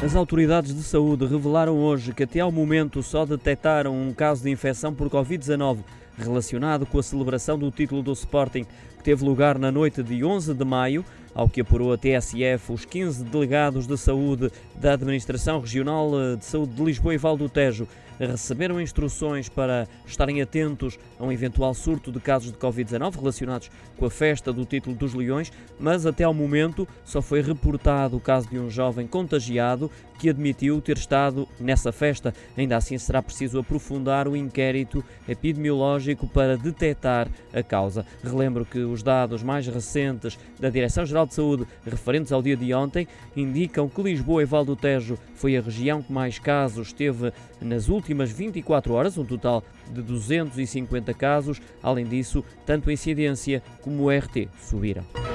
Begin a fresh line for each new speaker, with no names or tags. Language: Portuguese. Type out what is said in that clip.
As autoridades de saúde revelaram hoje que até ao momento só detectaram um caso de infecção por Covid-19 relacionado com a celebração do título do Sporting, que teve lugar na noite de 11 de maio. Ao que apurou a TSF, os 15 delegados de saúde da Administração Regional de Saúde de Lisboa e Val do Tejo receberam instruções para estarem atentos a um eventual surto de casos de Covid-19 relacionados com a festa do título dos Leões, mas até ao momento só foi reportado o caso de um jovem contagiado que admitiu ter estado nessa festa. Ainda assim, será preciso aprofundar o inquérito epidemiológico para detectar a causa. Relembro que os dados mais recentes da Direção-Geral de Saúde, referentes ao dia de ontem, indicam que Lisboa e Val do Tejo foi a região que mais casos teve nas últimas 24 horas, um total de 250 casos. Além disso, tanto a incidência como o RT subiram.